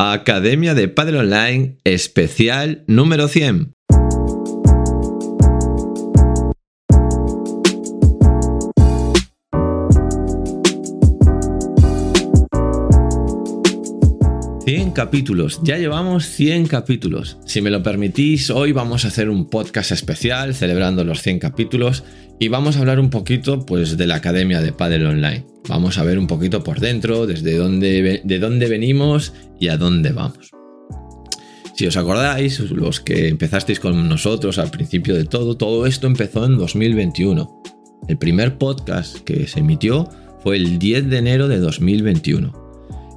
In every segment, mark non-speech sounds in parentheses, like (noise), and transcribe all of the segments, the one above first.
Academia de Padre Online especial número 100. Capítulos! Ya llevamos 100 capítulos. Si me lo permitís, hoy vamos a hacer un podcast especial celebrando los 100 capítulos y vamos a hablar un poquito pues de la Academia de Padel Online. Vamos a ver un poquito por dentro, desde dónde, de dónde venimos y a dónde vamos. Si os acordáis, los que empezasteis con nosotros al principio de todo, todo esto empezó en 2021. El primer podcast que se emitió fue el 10 de enero de 2021.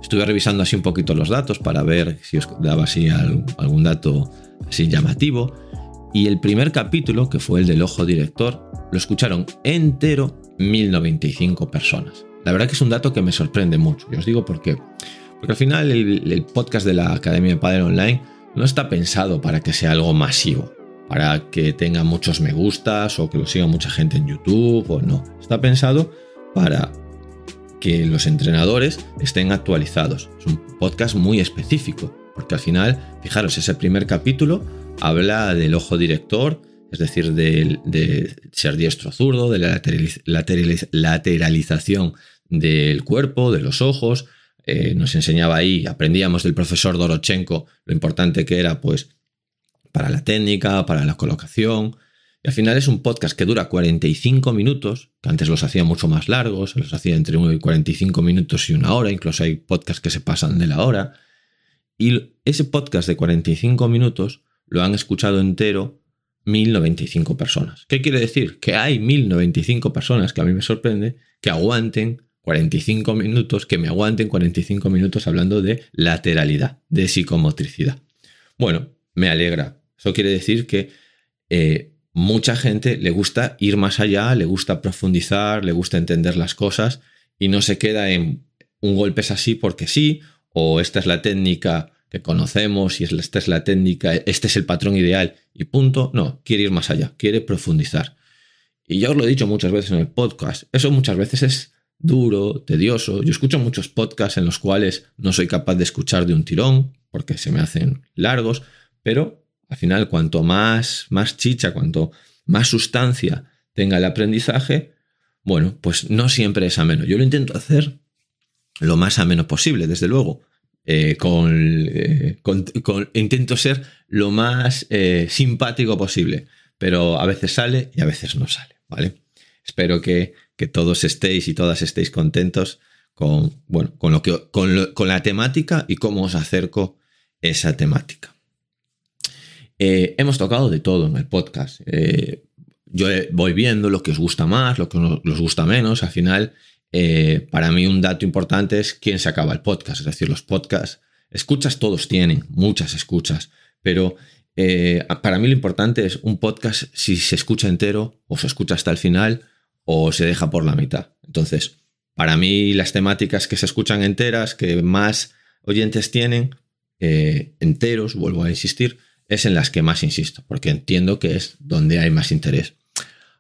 Estuve revisando así un poquito los datos para ver si os daba así algún dato así llamativo. Y el primer capítulo, que fue el del ojo director, lo escucharon entero 1095 personas. La verdad que es un dato que me sorprende mucho. Y os digo por qué. Porque al final el, podcast de la Academia de Padre Online no está pensado para que sea algo masivo, para que tenga muchos me gustas o que lo siga mucha gente en YouTube o no. Está pensado para que los entrenadores estén actualizados. Es un podcast muy específico, porque al final, fijaros, ese primer capítulo habla del ojo director, es decir, de, ser diestro zurdo, de la lateralización del cuerpo, de los ojos. Eh, nos enseñaba ahí, aprendíamos del profesor Dorochenko lo importante que era, pues, para la técnica, para la colocación. Y al final es un podcast que dura 45 minutos, que antes los hacía mucho más largos, los hacía entre 1 y 45 minutos y una hora, incluso hay podcasts que se pasan de la hora. Y ese podcast de 45 minutos lo han escuchado entero 1095 personas. ¿Qué quiere decir? Que hay 1095 personas, que a mí me sorprende, que aguanten 45 minutos, que me aguanten 45 minutos hablando de lateralidad, de psicomotricidad. Bueno, me alegra. Eso quiere decir que eh, mucha gente le gusta ir más allá, le gusta profundizar, le gusta entender las cosas y no se queda en un golpe así porque sí, o esta es la técnica que conocemos y esta es la técnica, este es el patrón ideal y punto. No, quiere ir más allá, quiere profundizar. Y ya os lo he dicho muchas veces en el podcast, eso muchas veces es duro, tedioso. Yo escucho muchos podcasts en los cuales no soy capaz de escuchar de un tirón porque se me hacen largos, pero al final cuanto más, más chicha, cuanto más sustancia tenga el aprendizaje, bueno, pues no siempre es ameno. Yo lo intento hacer lo más ameno posible, desde luego. Eh, eh, con, intento ser lo más eh, simpático posible, pero a veces sale y a veces no sale, ¿vale? Espero que, todos estéis y todas estéis contentos con, bueno, con, lo que, con, la temática y cómo os acerco esa temática. Hemos tocado de todo en el podcast. yo voy viendo lo que os gusta más, lo que os gusta menos. Al final eh, para mí un dato importante es quién se acaba el podcast. Es decir, los podcasts, escuchas todos tienen, muchas escuchas, pero eh, para mí lo importante es un podcast si se escucha entero o se escucha hasta el final o se deja por la mitad. Entonces, para mí las temáticas que se escuchan enteras, que más oyentes tienen, eh, enteros, vuelvo a insistir, es en las que más insisto, porque entiendo que es donde hay más interés.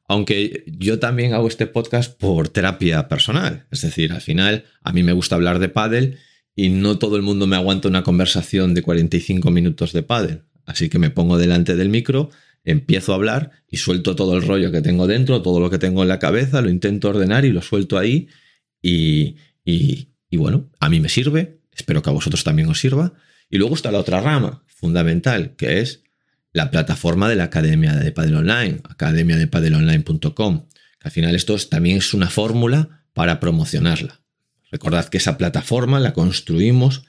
Aunque yo también hago este podcast por terapia personal. Es decir, al final a mí me gusta hablar de pádel y no todo el mundo me aguanta una conversación de 45 minutos de pádel. Así que me pongo delante del micro, empiezo a hablar y suelto todo el rollo que tengo dentro, todo lo que tengo en la cabeza, lo intento ordenar y lo suelto ahí. Y, y, y bueno, a mí me sirve, espero que a vosotros también os sirva. Y luego está la otra rama fundamental, que es la plataforma de la Academia de Padel Online, academiadepadelonline.com, que al final esto también es una fórmula para promocionarla. Recordad que esa plataforma la construimos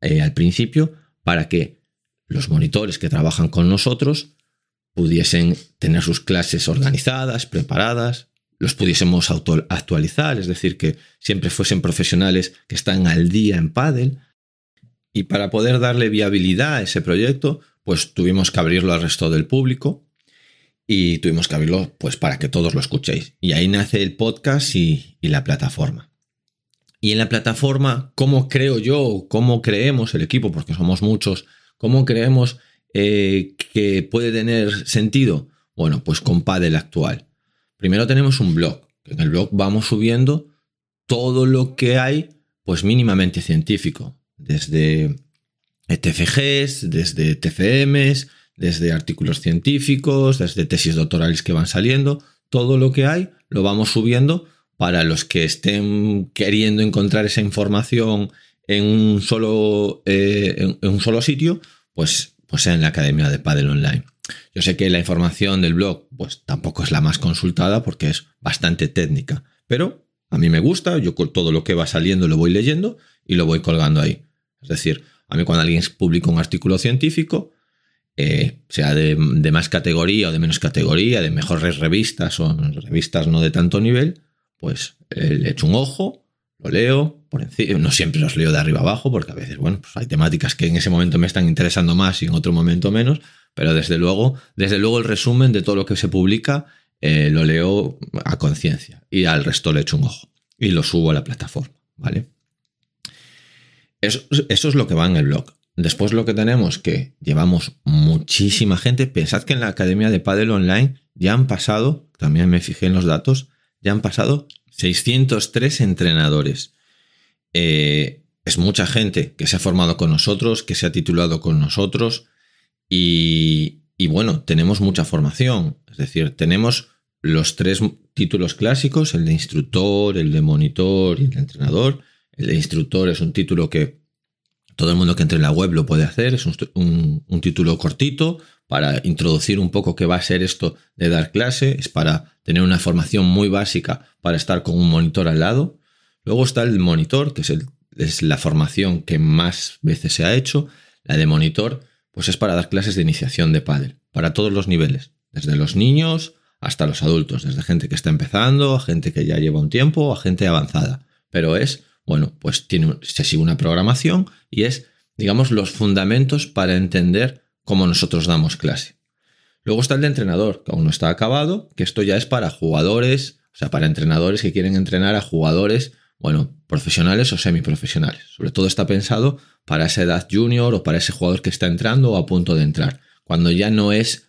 eh, al principio para que los monitores que trabajan con nosotros pudiesen tener sus clases organizadas, preparadas, los pudiésemos actualizar, es decir, que siempre fuesen profesionales que están al día en Padel. Y para poder darle viabilidad a ese proyecto, pues tuvimos que abrirlo al resto del público y tuvimos que abrirlo pues para que todos lo escuchéis. Y ahí nace el podcast y, la plataforma. Y en la plataforma, ¿cómo creo yo, cómo creemos el equipo, porque somos muchos, cómo creemos eh, que puede tener sentido? Bueno, pues con Padel actual. Primero tenemos un blog. En el blog vamos subiendo todo lo que hay, pues mínimamente científico. Desde TFGs, desde TFMs, desde artículos científicos, desde tesis doctorales que van saliendo, todo lo que hay lo vamos subiendo para los que estén queriendo encontrar esa información en un solo, eh, en, un solo sitio, pues, pues en la Academia de Padel Online. Yo sé que la información del blog pues tampoco es la más consultada porque es bastante técnica, pero a mí me gusta, yo todo lo que va saliendo lo voy leyendo y lo voy colgando ahí. Es decir, a mí cuando alguien publica un artículo científico, eh, sea de, más categoría o de menos categoría, de mejores revistas o revistas no de tanto nivel, pues eh, le echo un ojo, lo leo, por encima, no siempre los leo de arriba abajo, porque a veces, bueno, pues hay temáticas que en ese momento me están interesando más y en otro momento menos, pero desde luego, desde luego el resumen de todo lo que se publica eh, lo leo a conciencia y al resto le echo un ojo y lo subo a la plataforma, ¿vale? Eso, es lo que va en el blog. Después lo que tenemos que llevamos muchísima gente. Pensad que en la Academia de Padel Online ya han pasado, también me fijé en los datos, ya han pasado 603 entrenadores. Eh, es mucha gente que se ha formado con nosotros, que se ha titulado con nosotros y bueno, tenemos mucha formación. Es decir, tenemos los tres títulos clásicos, el de instructor, el de monitor y el de entrenador. El de instructor es un título que todo el mundo que entre en la web lo puede hacer, es un, título cortito para introducir un poco qué va a ser esto de dar clase, es para tener una formación muy básica para estar con un monitor al lado. Luego está el monitor, que es, es la formación que más veces se ha hecho. La de monitor, pues es para dar clases de iniciación de pádel, para todos los niveles, desde los niños hasta los adultos, desde gente que está empezando, a gente que ya lleva un tiempo, a gente avanzada. Pero es bueno, pues tiene, se sigue una programación y es, digamos, los fundamentos para entender cómo nosotros damos clase. Luego está el de entrenador, que aún no está acabado, que esto ya es para jugadores, o sea, para entrenadores que quieren entrenar a jugadores, bueno, profesionales o semiprofesionales. Sobre todo está pensado para esa edad junior o para ese jugador que está entrando o a punto de entrar. Cuando ya no es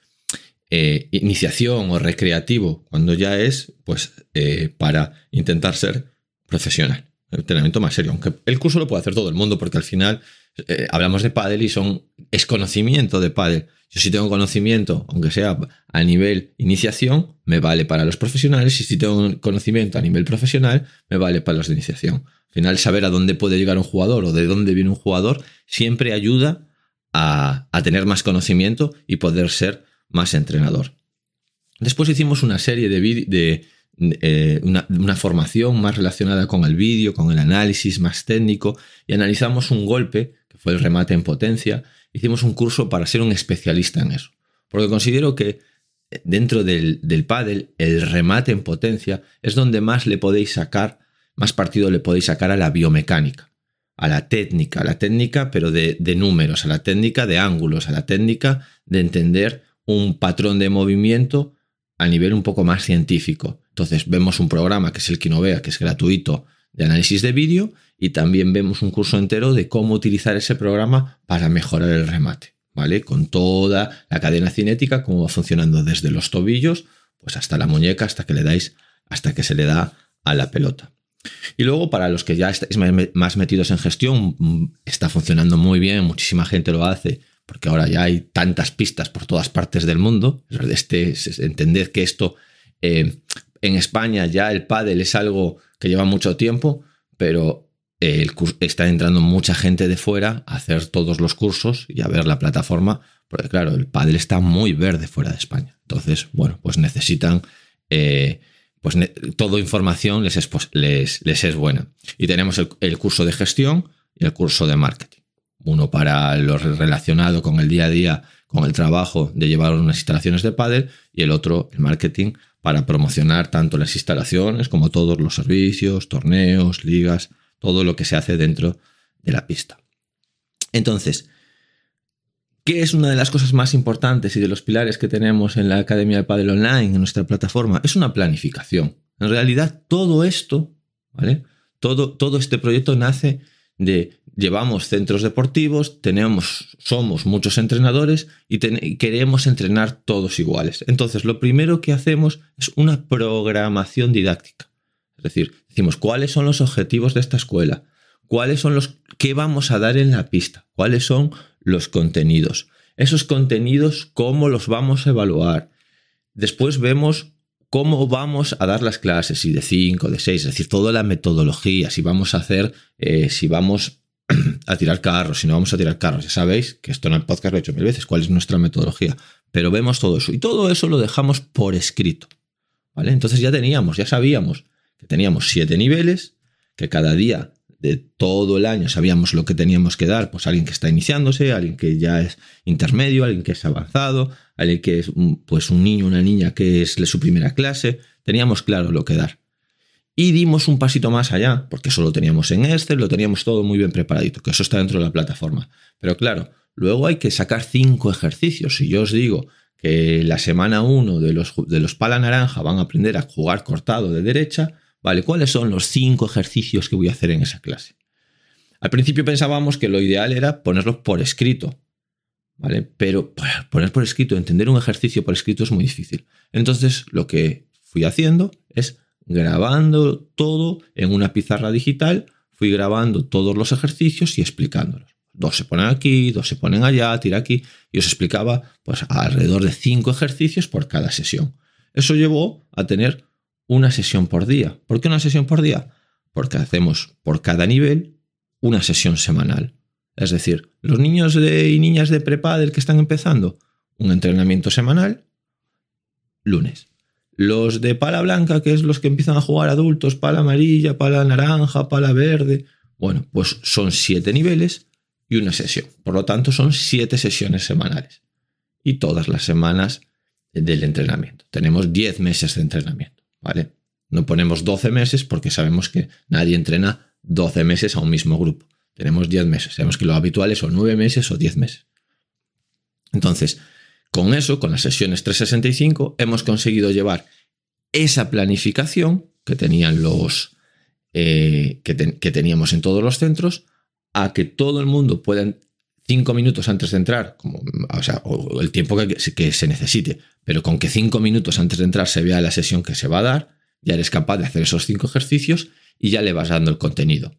eh, iniciación o recreativo, cuando ya es, pues, eh, para intentar ser profesional entrenamiento más serio. Aunque el curso lo puede hacer todo el mundo, porque al final eh, hablamos de pádel y son es conocimiento de pádel. Yo si tengo conocimiento, aunque sea a nivel iniciación, me vale para los profesionales, y si tengo conocimiento a nivel profesional, me vale para los de iniciación. Al final, saber a dónde puede llegar un jugador o de dónde viene un jugador siempre ayuda a, tener más conocimiento y poder ser más entrenador. Después hicimos una serie de, de, eh, una, formación más relacionada con el vídeo, con el análisis más técnico, y analizamos un golpe, que fue el remate en potencia, hicimos un curso para ser un especialista en eso. Porque considero que eh, dentro del, del pádel, el remate en potencia es donde más le podéis sacar, más partido le podéis sacar a la biomecánica, a la técnica, a la técnica, pero de, de números, a la técnica de ángulos, a la técnica de entender un patrón de movimiento a nivel un poco más científico. Entonces vemos un programa que es el Kinovea, que es gratuito de análisis de vídeo y también vemos un curso entero de cómo utilizar ese programa para mejorar el remate, ¿vale? Con toda la cadena cinética, cómo va funcionando desde los tobillos, pues hasta la muñeca, hasta que le dais, hasta que se le da a la pelota. Y luego para los que ya estáis más metidos en gestión, mm, está funcionando muy bien, muchísima gente lo hace, porque ahora ya hay tantas pistas por todas partes del mundo. Este, entended que esto eh, en España ya el pádel es algo que lleva mucho tiempo, pero el está entrando mucha gente de fuera a hacer todos los cursos y a ver la plataforma, porque claro, el pádel está muy verde fuera de España. Entonces, bueno, pues necesitan, eh, pues toda información les es, buena. Y tenemos el, curso de gestión y el curso de marketing. Uno para lo relacionado con el día a día, con el trabajo de llevar unas instalaciones de pádel y el otro, el marketing, para promocionar tanto las instalaciones como todos los servicios, torneos, ligas, todo lo que se hace dentro de la pista. Entonces, ¿qué es una de las cosas más importantes y de los pilares que tenemos en la Academia de Padel Online, en nuestra plataforma? Es una planificación. En realidad, todo esto, ¿vale? Todo, todo este proyecto nace de llevamos centros deportivos, tenemos, somos muchos entrenadores y, queremos entrenar todos iguales. Entonces, lo primero que hacemos es una programación didáctica. Es decir, decimos cuáles son los objetivos de esta escuela, cuáles son los qué vamos a dar en la pista, cuáles son los contenidos. Esos contenidos, ¿cómo los vamos a evaluar? Después vemos cómo vamos a dar las clases, si de 5, de 6, es decir, toda la metodología, si vamos a hacer, eh, si vamos (clears throat) a tirar carros, si no vamos a tirar carros. Ya sabéis que esto en el podcast lo he hecho mil veces, cuál es nuestra metodología. Pero vemos todo eso. Y todo eso lo dejamos por escrito. ¿Vale? Entonces ya teníamos, ya sabíamos que teníamos siete niveles, que cada día de todo el año sabíamos lo que teníamos que dar, pues alguien que está iniciándose, alguien que ya es intermedio, alguien que es avanzado, alguien que es pues un niño, una niña que es su primera clase, teníamos claro lo que dar. Y dimos un pasito más allá, porque eso lo teníamos en Excel, lo teníamos todo muy bien preparadito, que eso está dentro de la plataforma. Pero claro, luego hay que sacar cinco ejercicios. Si yo os digo que la semana 1 de los, de los pala naranja van a aprender a jugar cortado de derecha, ¿vale? ¿Cuáles son los cinco ejercicios que voy a hacer en esa clase? Al principio pensábamos que lo ideal era ponerlos por escrito, ¿vale? Pero poner por escrito, entender un ejercicio por escrito es muy difícil. Entonces, lo que fui haciendo es grabando todo en una pizarra digital, fui grabando todos los ejercicios y explicándolos. Dos se ponen aquí, dos se ponen allá, tira aquí, y os explicaba pues alrededor de cinco ejercicios por cada sesión. Eso llevó a tener una sesión por día. ¿Por qué una sesión por día? Porque hacemos por cada nivel una sesión semanal. Es decir, los niños y niñas de prepa del que están empezando, un entrenamiento semanal, lunes. Los de pala blanca, que es los que empiezan a jugar adultos, pala amarilla, pala naranja, pala verde, bueno, pues son siete niveles y una sesión. Por lo tanto, son siete sesiones semanales. Y todas las semanas del entrenamiento. Tenemos diez meses de entrenamiento, ¿vale? No ponemos 12 meses porque sabemos que nadie entrena 12 meses a un mismo grupo. Tenemos 10 meses. Sabemos que lo habitual es o 9 meses o 10 meses. Entonces, con eso, con las sesiones 365, hemos conseguido llevar esa planificación que tenían los eh, que, teníamos en todos los centros a que todo el mundo pueda cinco minutos antes de entrar, como, o sea, el tiempo que, que, se necesite, pero con que cinco minutos antes de entrar se vea la sesión que se va a dar, ya eres capaz de hacer esos cinco ejercicios y ya le vas dando el contenido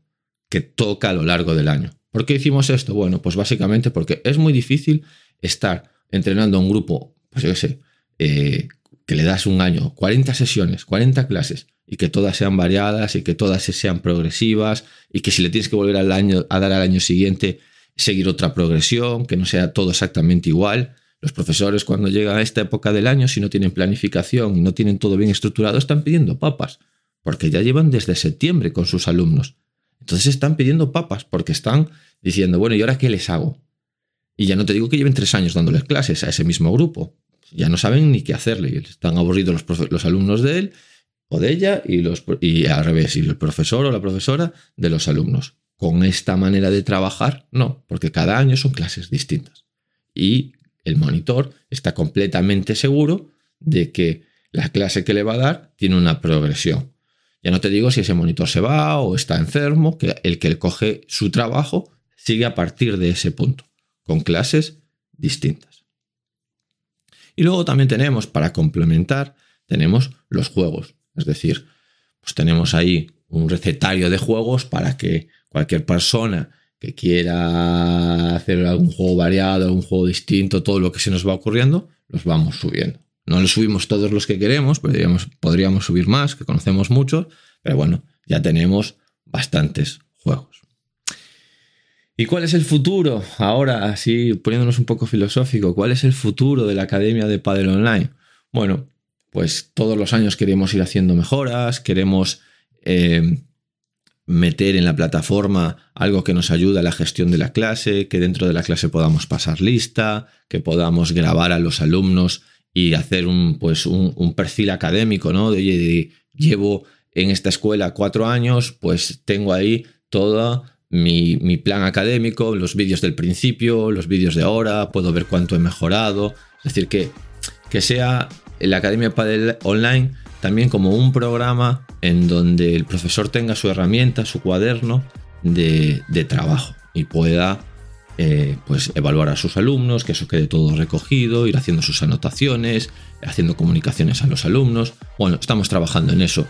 que toca a lo largo del año. ¿Por qué hicimos esto? Bueno, pues básicamente porque es muy difícil estar entrenando a un grupo, pues yo qué sé, eh, que le das un año, 40 sesiones, 40 clases, y que todas sean variadas y que todas sean progresivas, y que si le tienes que volver al año, a dar al año siguiente, seguir otra progresión, que no sea todo exactamente igual. Los profesores cuando llega a esta época del año, si no tienen planificación y no tienen todo bien estructurado, están pidiendo papas, porque ya llevan desde septiembre con sus alumnos. Entonces están pidiendo papas, porque están diciendo, bueno, ¿y ahora qué les hago? Y ya no te digo que lleven tres años dándoles clases a ese mismo grupo. Ya no saben ni qué hacerle. Están aburridos los, los alumnos de él o de ella y, los, y al revés, y el profesor o la profesora de los alumnos. Con esta manera de trabajar, no, porque cada año son clases distintas. Y el monitor está completamente seguro de que la clase que le va a dar tiene una progresión. Ya no te digo si ese monitor se va o está enfermo, que el que coge su trabajo sigue a partir de ese punto con clases distintas. Y luego también tenemos, para complementar, tenemos los juegos. Es decir, pues tenemos ahí un recetario de juegos para que cualquier persona que quiera hacer algún juego variado, algún juego distinto, todo lo que se nos va ocurriendo, los vamos subiendo. No los subimos todos los que queremos, podríamos, podríamos subir más, que conocemos muchos, pero bueno, ya tenemos bastantes juegos. ¿Y cuál es el futuro? Ahora, así poniéndonos un poco filosófico, ¿cuál es el futuro de la Academia de Padel Online? Bueno, pues todos los años queremos ir haciendo mejoras, queremos eh, meter en la plataforma algo que nos ayude a la gestión de la clase, que dentro de la clase podamos pasar lista, que podamos grabar a los alumnos y hacer un, pues un, perfil académico, ¿no? De, llevo en esta escuela cuatro años, pues tengo ahí toda mi, plan académico, los vídeos del principio, los vídeos de ahora, puedo ver cuánto he mejorado. Es decir, que, que sea la Academia Padel Online también como un programa en donde el profesor tenga su herramienta, su cuaderno de, trabajo y pueda eh, pues evaluar a sus alumnos, que eso quede todo recogido, ir haciendo sus anotaciones, haciendo comunicaciones a los alumnos. Bueno, estamos trabajando en eso.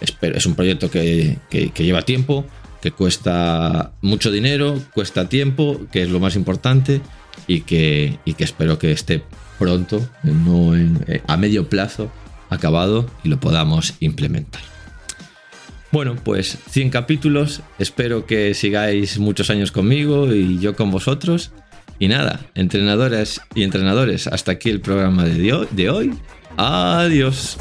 Es, un proyecto que lleva tiempo, que cuesta mucho dinero, cuesta tiempo, que es lo más importante y que, espero que esté pronto, no eh, a medio plazo, acabado y lo podamos implementar. Bueno, pues 100 capítulos, espero que sigáis muchos años conmigo y yo con vosotros. Y nada, entrenadoras y entrenadores, hasta aquí el programa de hoy. Adiós.